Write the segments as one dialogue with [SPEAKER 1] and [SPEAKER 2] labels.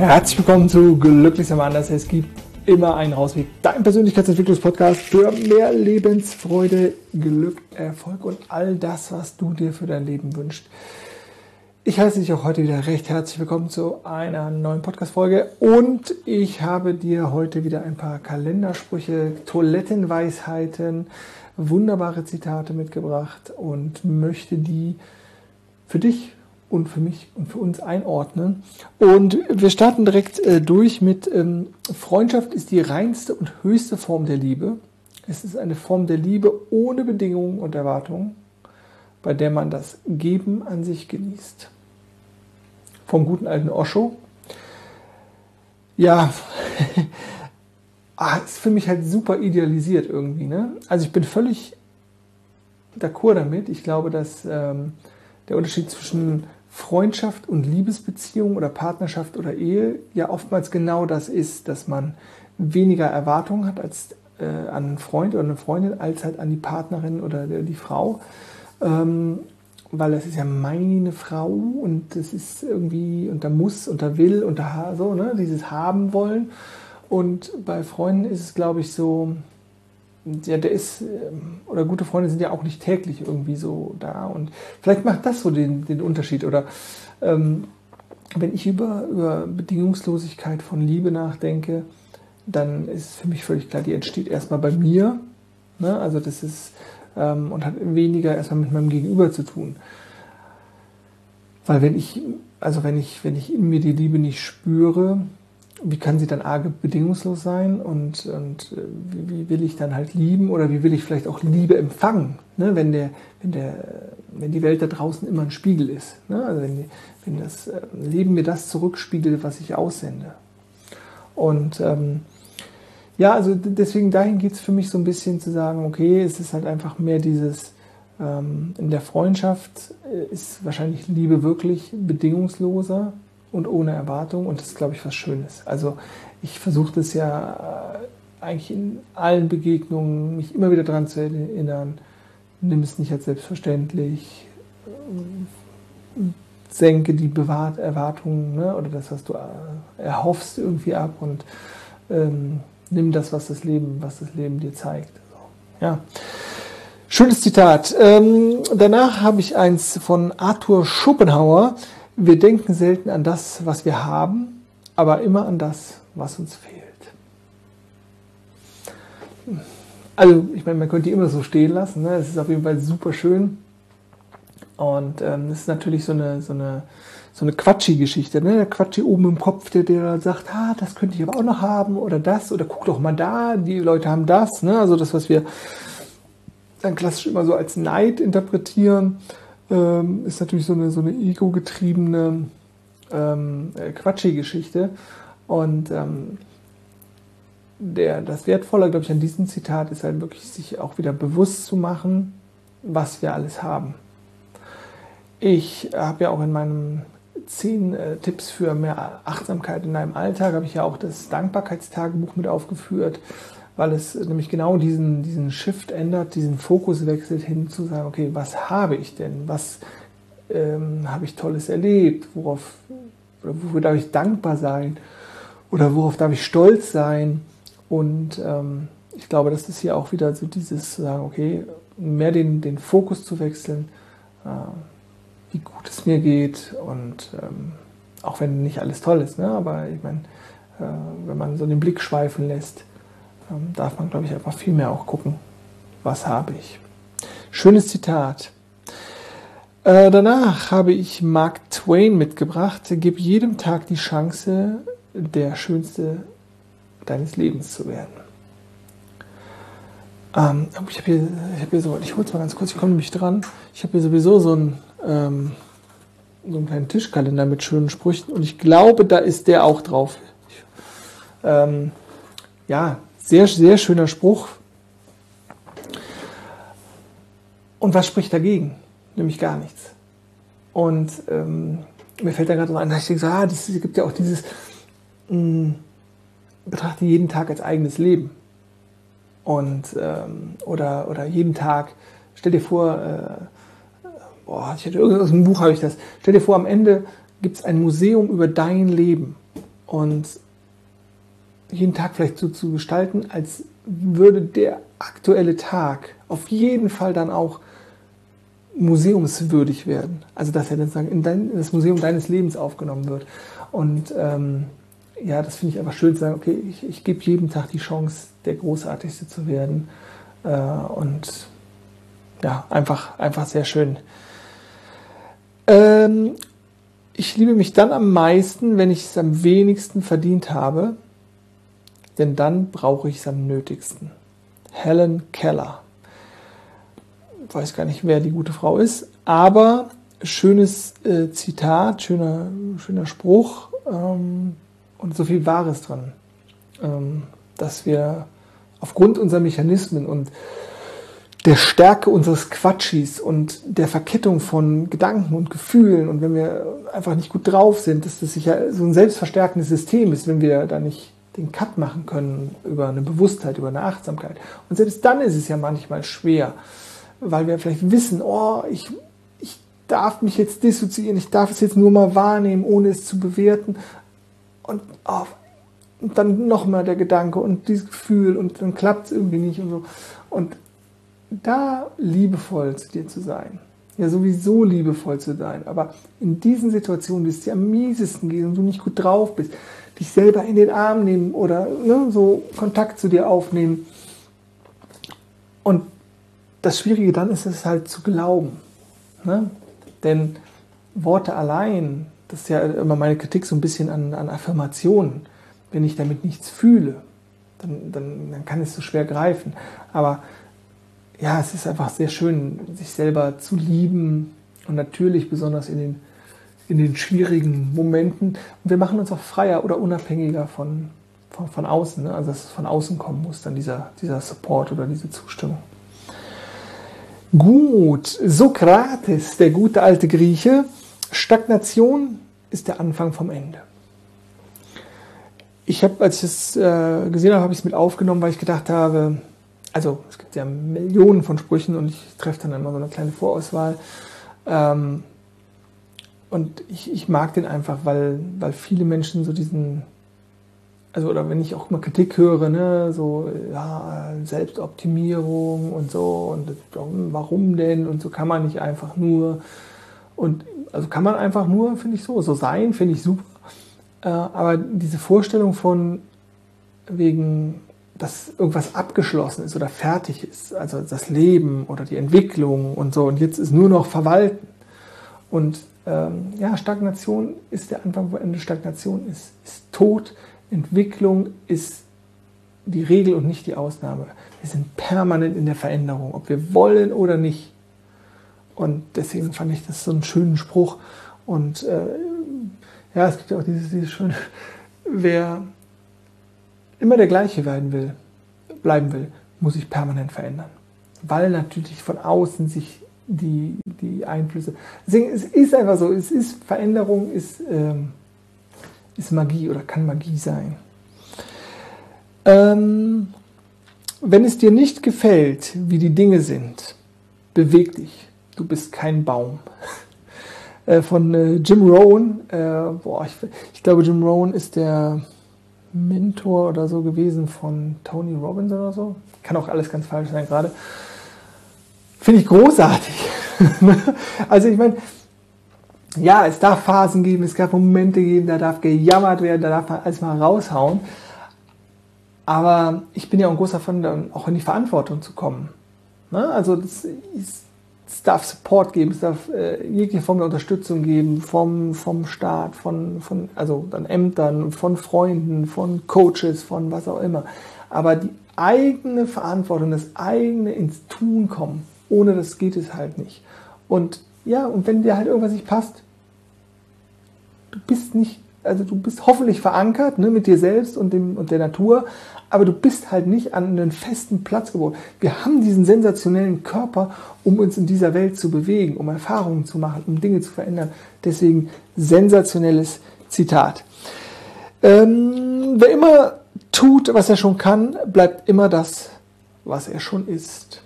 [SPEAKER 1] Herzlich willkommen zu Glücklich am Anders. Es gibt immer einen Rausweg. Dein Persönlichkeitsentwicklungspodcast für mehr Lebensfreude, Glück, Erfolg und all das, was du dir für dein Leben wünschst. Ich heiße dich auch heute wieder recht herzlich willkommen zu einer neuen Podcast-Folge und ich habe dir heute wieder ein paar Kalendersprüche, Toilettenweisheiten, wunderbare Zitate mitgebracht und möchte die für dich und für mich und für uns einordnen. Und wir starten direkt äh, durch mit ähm, Freundschaft ist die reinste und höchste Form der Liebe. Es ist eine Form der Liebe ohne Bedingungen und Erwartungen, bei der man das Geben an sich genießt. Vom guten alten Osho. Ja, ah, ist für mich halt super idealisiert irgendwie. Ne? Also ich bin völlig d'accord damit. Ich glaube, dass ähm, der Unterschied zwischen Freundschaft und Liebesbeziehung oder Partnerschaft oder Ehe ja oftmals genau das ist, dass man weniger Erwartungen hat als äh, an einen Freund oder eine Freundin als halt an die Partnerin oder die Frau. Ähm, weil das ist ja meine Frau und das ist irgendwie und da muss und da will und da so, ne, dieses haben wollen. Und bei Freunden ist es, glaube ich, so, ja, der ist, ähm, oder gute Freunde sind ja auch nicht täglich irgendwie so da. Und vielleicht macht das so den, den Unterschied. Oder ähm, wenn ich über, über Bedingungslosigkeit von Liebe nachdenke, dann ist für mich völlig klar, die entsteht erstmal bei mir. Ne? Also das ist ähm, und hat weniger erstmal mit meinem Gegenüber zu tun. Weil wenn ich, also wenn ich, wenn ich in mir die Liebe nicht spüre, wie kann sie dann arge bedingungslos sein und, und äh, wie, wie, will ich dann halt lieben oder wie will ich vielleicht auch Liebe empfangen, ne? wenn, der, wenn, der, wenn die Welt da draußen immer ein Spiegel ist. Ne? Also wenn, wenn das äh, Leben mir das zurückspiegelt, was ich aussende. Und ähm, ja, also deswegen dahin geht es für mich so ein bisschen zu sagen, okay, es ist halt einfach mehr dieses, ähm, in der Freundschaft äh, ist wahrscheinlich Liebe wirklich bedingungsloser und ohne Erwartung und das ist, glaube ich, was Schönes. Also ich versuche das ja äh, eigentlich in allen Begegnungen, mich immer wieder daran zu erinnern, nimm es nicht als selbstverständlich, senke die Bewahrt Erwartungen ne, oder das, was du äh, erhoffst, irgendwie ab und ähm, nimm das, was das Leben, was das Leben dir zeigt. So, ja. Schönes Zitat. Ähm, danach habe ich eins von Arthur Schopenhauer. Wir denken selten an das, was wir haben, aber immer an das, was uns fehlt. Also, ich meine, man könnte die immer so stehen lassen. Ne? Es ist auf jeden Fall super schön. Und ähm, das ist natürlich so eine, so eine, so eine Quatschi-Geschichte. Ne? Der Quatschi oben im Kopf, der, der sagt, ah, das könnte ich aber auch noch haben oder das oder guck doch mal da, die Leute haben das. Ne? Also das, was wir dann klassisch immer so als Neid interpretieren ähm, ist natürlich so eine, so eine ego-getriebene ähm, äh, Quatschi-Geschichte. Und ähm, der, das Wertvolle, glaube ich, an diesem Zitat ist halt wirklich, sich auch wieder bewusst zu machen, was wir alles haben. Ich habe ja auch in meinem zehn äh, Tipps für mehr Achtsamkeit in deinem Alltag, habe ich ja auch das Dankbarkeitstagebuch mit aufgeführt weil es nämlich genau diesen, diesen Shift ändert, diesen Fokus wechselt hin zu sagen, okay, was habe ich denn? Was ähm, habe ich Tolles erlebt? Worauf, wofür darf ich dankbar sein? Oder worauf darf ich stolz sein? Und ähm, ich glaube, das ist hier auch wieder so dieses zu sagen, okay, mehr den, den Fokus zu wechseln, äh, wie gut es mir geht und ähm, auch wenn nicht alles toll ist, ne? aber ich meine, äh, wenn man so den Blick schweifen lässt, ähm, darf man, glaube ich, einfach viel mehr auch gucken, was habe ich. Schönes Zitat. Äh, danach habe ich Mark Twain mitgebracht. Gib jedem Tag die Chance, der Schönste deines Lebens zu werden. Ähm, ich habe hier, hab hier so, ich hole es mal ganz kurz, ich komme nämlich dran. Ich habe hier sowieso so einen, ähm, so einen kleinen Tischkalender mit schönen Sprüchen und ich glaube, da ist der auch drauf. Ich, ähm, ja, sehr, sehr schöner Spruch. Und was spricht dagegen? Nämlich gar nichts. Und ähm, mir fällt da gerade so ein, dass ich denke, ah, das gibt ja auch dieses, mh, hm, betrachte jeden Tag als eigenes Leben. Und, ähm, oder, oder jeden Tag, stell dir vor, äh, boah, ich hatte irgendwas aus dem Buch habe ich das, stell dir vor, am Ende gibt es ein Museum über dein Leben. und jeden Tag vielleicht so zu gestalten, als würde der aktuelle Tag auf jeden Fall dann auch museumswürdig werden. Also dass er dann sagen, in, dein, in das Museum deines Lebens aufgenommen wird. Und ähm, ja, das finde ich einfach schön zu sagen, okay, ich, ich gebe jedem Tag die Chance, der Großartigste zu werden. Äh, und ja, einfach, einfach sehr schön. Ähm, ich liebe mich dann am meisten, wenn ich es am wenigsten verdient habe, denn dann brauche ich es am nötigsten. Helen Keller. Ich weiß gar nicht, wer die gute Frau ist, aber schönes äh, Zitat, schöner, schöner Spruch ähm, und so viel Wahres dran, ähm, dass wir aufgrund unserer Mechanismen und der Stärke unseres Quatschis und der Verkettung von Gedanken und Gefühlen und wenn wir einfach nicht gut drauf sind, dass das sicher so ein selbstverstärkendes System ist, wenn wir da nicht den Cut machen können über eine Bewusstheit, über eine Achtsamkeit. Und selbst dann ist es ja manchmal schwer, weil wir vielleicht wissen, oh, ich, ich darf mich jetzt dissoziieren, ich darf es jetzt nur mal wahrnehmen, ohne es zu bewerten. Und, oh, und dann nochmal der Gedanke und dieses Gefühl und dann klappt es irgendwie nicht und so. Und da liebevoll zu dir zu sein. Ja, sowieso liebevoll zu sein. Aber in diesen Situationen, wie es dir am miesesten geht und du nicht gut drauf bist, dich selber in den Arm nehmen oder ne, so Kontakt zu dir aufnehmen. Und das Schwierige dann ist es halt zu glauben. Ne? Denn Worte allein, das ist ja immer meine Kritik so ein bisschen an, an Affirmationen. Wenn ich damit nichts fühle, dann, dann, dann kann es so schwer greifen. Aber ja, es ist einfach sehr schön, sich selber zu lieben und natürlich besonders in den, in den schwierigen Momenten. Und wir machen uns auch freier oder unabhängiger von, von, von außen, ne? also dass es von außen kommen muss, dann dieser, dieser Support oder diese Zustimmung. Gut, Sokrates, der gute alte Grieche, Stagnation ist der Anfang vom Ende. Ich habe, als ich es äh, gesehen habe, habe ich es mit aufgenommen, weil ich gedacht habe, also es gibt ja Millionen von Sprüchen und ich treffe dann immer so eine kleine Vorauswahl. Ähm, und ich, ich mag den einfach, weil, weil viele Menschen so diesen, also oder wenn ich auch immer Kritik höre, ne, so ja, Selbstoptimierung und so und warum denn und so kann man nicht einfach nur und also kann man einfach nur, finde ich so, so sein, finde ich super. Äh, aber diese Vorstellung von wegen dass irgendwas abgeschlossen ist oder fertig ist, also das Leben oder die Entwicklung und so, und jetzt ist nur noch Verwalten. Und ähm, ja, Stagnation ist der Anfang, wo Ende Stagnation ist, ist Tod, Entwicklung ist die Regel und nicht die Ausnahme. Wir sind permanent in der Veränderung, ob wir wollen oder nicht. Und deswegen fand ich das so einen schönen Spruch. Und äh, ja, es gibt ja auch dieses, dieses schöne, wer immer der gleiche werden will, bleiben will, muss sich permanent verändern. Weil natürlich von außen sich die, die Einflüsse. Deswegen, es ist einfach so, es ist Veränderung, ist, ähm, ist Magie oder kann Magie sein. Ähm, wenn es dir nicht gefällt, wie die Dinge sind, beweg dich. Du bist kein Baum. äh, von äh, Jim Rohn. Äh, boah, ich, ich glaube, Jim Rohn ist der Mentor oder so gewesen von Tony Robbins oder so. Kann auch alles ganz falsch sein gerade. Finde ich großartig. also ich meine, ja, es darf Phasen geben, es darf Momente geben, da darf gejammert werden, da darf man alles mal raushauen. Aber ich bin ja auch ein großer Fan, auch in die Verantwortung zu kommen. Ne? Also das es darf Support geben, es darf äh, jegliche Form der Unterstützung geben vom, vom Staat, von, von, also dann Ämtern, von Freunden, von Coaches, von was auch immer. Aber die eigene Verantwortung, das eigene ins Tun kommen, ohne das geht es halt nicht. Und ja, und wenn dir halt irgendwas nicht passt, du bist nicht, also du bist hoffentlich verankert ne, mit dir selbst und, dem, und der Natur, aber du bist halt nicht an einen festen Platz geboren. Wir haben diesen sensationellen Körper, um uns in dieser Welt zu bewegen, um Erfahrungen zu machen, um Dinge zu verändern. Deswegen sensationelles Zitat. Ähm, wer immer tut, was er schon kann, bleibt immer das, was er schon ist.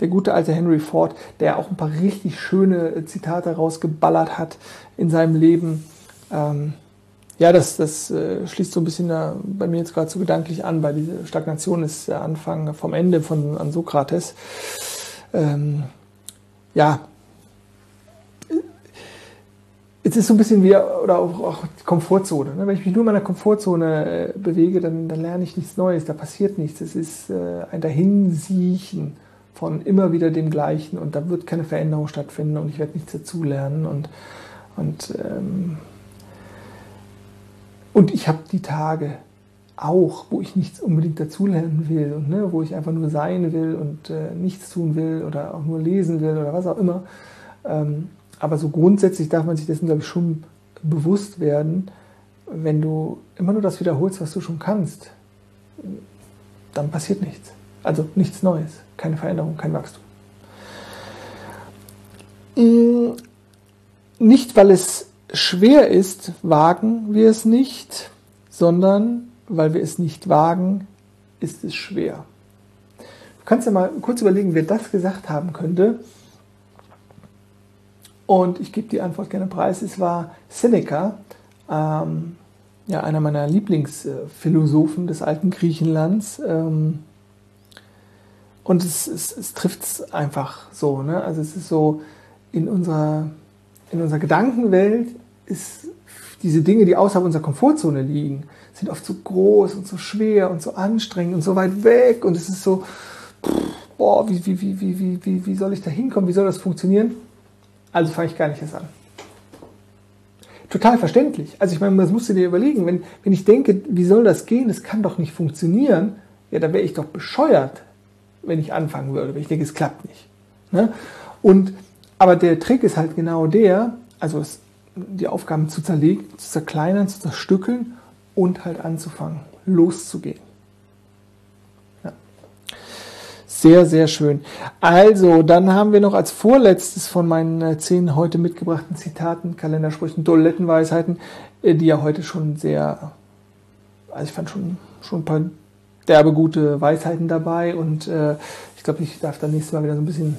[SPEAKER 1] Der gute alte Henry Ford, der auch ein paar richtig schöne Zitate rausgeballert hat in seinem Leben. Ähm, ja, das, das äh, schließt so ein bisschen da bei mir jetzt gerade so gedanklich an, weil diese Stagnation ist der Anfang vom Ende von an Sokrates. Ähm, ja, es ist so ein bisschen wie, oder auch, auch die Komfortzone. Ne? Wenn ich mich nur in meiner Komfortzone äh, bewege, dann, dann, lerne ich nichts Neues, da passiert nichts. Es ist äh, ein Dahinsiechen von immer wieder dem Gleichen und da wird keine Veränderung stattfinden und ich werde nichts dazulernen und, und, ähm, und ich habe die Tage auch, wo ich nichts unbedingt dazulernen will und ne, wo ich einfach nur sein will und äh, nichts tun will oder auch nur lesen will oder was auch immer. Ähm, aber so grundsätzlich darf man sich dessen, glaube ich, schon bewusst werden, wenn du immer nur das wiederholst, was du schon kannst, dann passiert nichts. Also nichts Neues, keine Veränderung, kein Wachstum. Mm, nicht, weil es schwer ist, wagen wir es nicht, sondern weil wir es nicht wagen, ist es schwer. Du kannst ja mal kurz überlegen, wer das gesagt haben könnte. Und ich gebe die Antwort gerne preis. Es war Seneca, ähm, ja, einer meiner Lieblingsphilosophen des alten Griechenlands. Ähm, und es, es, es trifft es einfach so. Ne? Also es ist so, in unserer, in unserer Gedankenwelt ist diese Dinge, die außerhalb unserer Komfortzone liegen, sind oft so groß und so schwer und so anstrengend und so weit weg. Und es ist so, boah, wie, wie, wie, wie, wie, wie soll ich da hinkommen? Wie soll das funktionieren? Also fange ich gar nicht erst an. Total verständlich. Also ich meine, das musst du dir überlegen, wenn, wenn ich denke, wie soll das gehen, das kann doch nicht funktionieren, ja, da wäre ich doch bescheuert, wenn ich anfangen würde, wenn ich denke, es klappt nicht. Ne? Und, aber der Trick ist halt genau der, also es, die Aufgaben zu zerlegen, zu zerkleinern, zu zerstückeln und halt anzufangen, loszugehen. Sehr, sehr schön. Also, dann haben wir noch als vorletztes von meinen äh, zehn heute mitgebrachten Zitaten, Kalendersprüchen, Dolettenweisheiten, äh, die ja heute schon sehr, also ich fand schon, schon ein paar derbe gute Weisheiten dabei und äh, ich glaube, ich darf dann nächstes Mal wieder so ein bisschen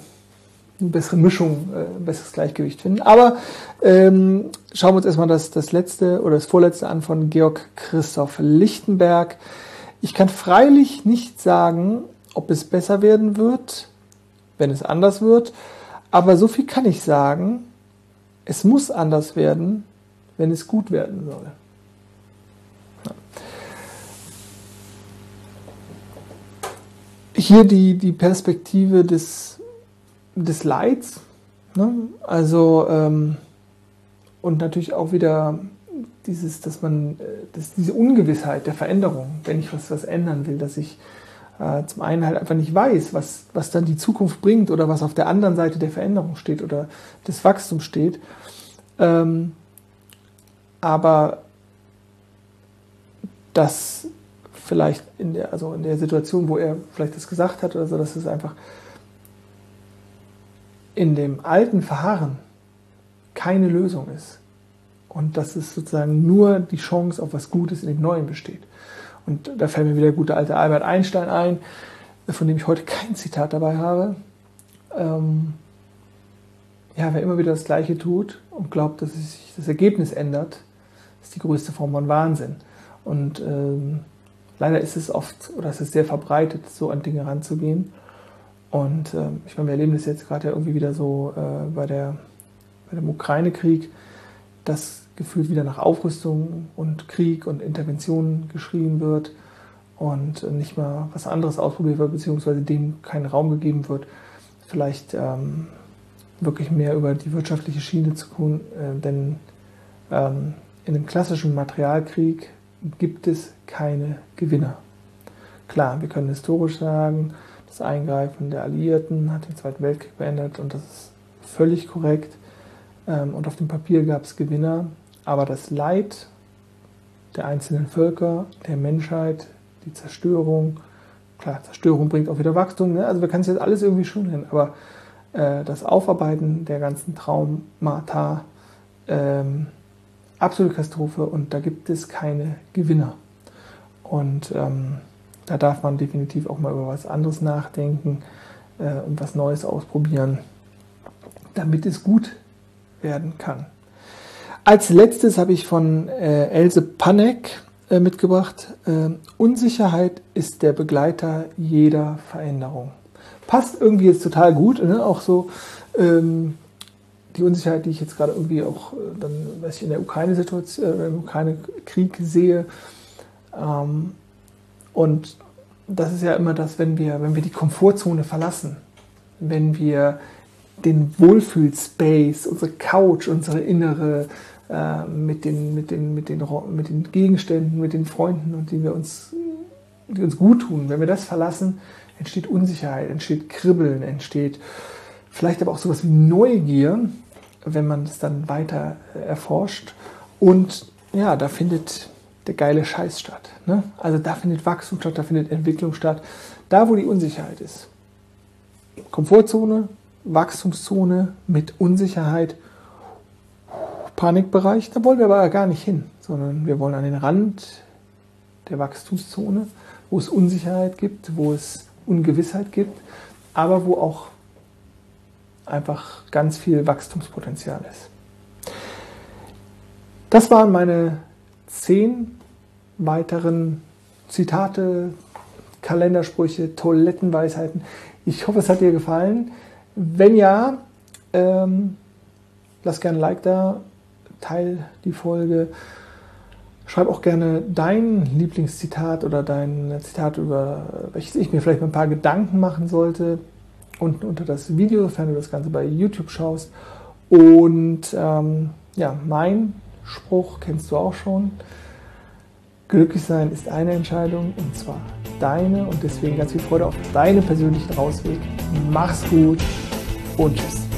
[SPEAKER 1] eine bessere Mischung, äh, ein besseres Gleichgewicht finden. Aber ähm, schauen wir uns erstmal das, das letzte oder das vorletzte an von Georg Christoph Lichtenberg. Ich kann freilich nicht sagen, ob es besser werden wird, wenn es anders wird. Aber so viel kann ich sagen, es muss anders werden, wenn es gut werden soll. Hier die, die Perspektive des, des Leids, ne? also ähm, und natürlich auch wieder dieses, dass man, äh, dass diese Ungewissheit der Veränderung, wenn ich was, was ändern will, dass ich äh, zum einen halt einfach nicht weiß, was, was dann die Zukunft bringt oder was auf der anderen Seite der Veränderung steht oder des Wachstums steht. Ähm, aber dass vielleicht in der, also in der Situation, wo er vielleicht das gesagt hat oder so, dass es einfach in dem alten Verharren keine Lösung ist. Und dass es sozusagen nur die Chance auf was Gutes in dem Neuen besteht. Und da fällt mir wieder der gute alte Albert Einstein ein, von dem ich heute kein Zitat dabei habe. Ähm, ja, wer immer wieder das Gleiche tut und glaubt, dass sich das Ergebnis ändert, ist die größte Form von Wahnsinn. Und ähm, leider ist es oft, oder es ist sehr verbreitet, so an Dinge ranzugehen. Und ähm, ich meine, wir erleben das jetzt gerade ja irgendwie wieder so äh, bei, der, bei dem Ukraine-Krieg, dass gefühlt wieder nach Aufrüstung und Krieg und Intervention geschrien wird und nicht mal was anderes ausprobiert wird, beziehungsweise dem kein Raum gegeben wird, vielleicht ähm, wirklich mehr über die wirtschaftliche Schiene zu tun, äh, denn ähm, in dem klassischen Materialkrieg gibt es keine Gewinner. Klar, wir können historisch sagen, das Eingreifen der Alliierten hat den Zweiten Weltkrieg beendet und das ist völlig korrekt. Ähm, und auf dem Papier gab es Gewinner, aber das Leid der einzelnen Völker, der Menschheit, die Zerstörung, klar, Zerstörung bringt auch wieder Wachstum, ne? also wir können es jetzt alles irgendwie schon hin, aber äh, das Aufarbeiten der ganzen Traumata, ähm, absolute Katastrophe und da gibt es keine Gewinner. Und ähm, da darf man definitiv auch mal über was anderes nachdenken äh, und was Neues ausprobieren, damit es gut werden kann. Als letztes habe ich von äh, Else Panek äh, mitgebracht. Äh, Unsicherheit ist der Begleiter jeder Veränderung. Passt irgendwie jetzt total gut, ne? auch so ähm, die Unsicherheit, die ich jetzt gerade irgendwie auch äh, dann, was ich in der Ukraine-Situation, äh, im Ukraine-Krieg sehe. Ähm, und das ist ja immer das, wenn wir, wenn wir die Komfortzone verlassen, wenn wir den Wohlfühlspace, unsere Couch, unsere innere äh, mit, den, mit, den, mit, den, mit den Gegenständen, mit den Freunden und die wir uns, die uns gut tun, wenn wir das verlassen, entsteht Unsicherheit, entsteht Kribbeln, entsteht vielleicht aber auch sowas wie Neugier, wenn man es dann weiter erforscht. Und ja, da findet der geile Scheiß statt. Ne? Also da findet Wachstum statt, da findet Entwicklung statt. Da, wo die Unsicherheit ist. Komfortzone, Wachstumszone mit Unsicherheit, Panikbereich, da wollen wir aber gar nicht hin, sondern wir wollen an den Rand der Wachstumszone, wo es Unsicherheit gibt, wo es Ungewissheit gibt, aber wo auch einfach ganz viel Wachstumspotenzial ist. Das waren meine zehn weiteren Zitate, Kalendersprüche, Toilettenweisheiten. Ich hoffe, es hat dir gefallen. Wenn ja, ähm, lass gerne ein Like da, teil die Folge. Schreib auch gerne dein Lieblingszitat oder dein Zitat, über welches ich mir vielleicht ein paar Gedanken machen sollte, unten unter das Video, sofern du das Ganze bei YouTube schaust. Und ähm, ja, mein Spruch kennst du auch schon. Glücklich sein ist eine Entscheidung und zwar deine und deswegen ganz viel Freude auf deinen persönlichen Rausweg. Mach's gut und tschüss.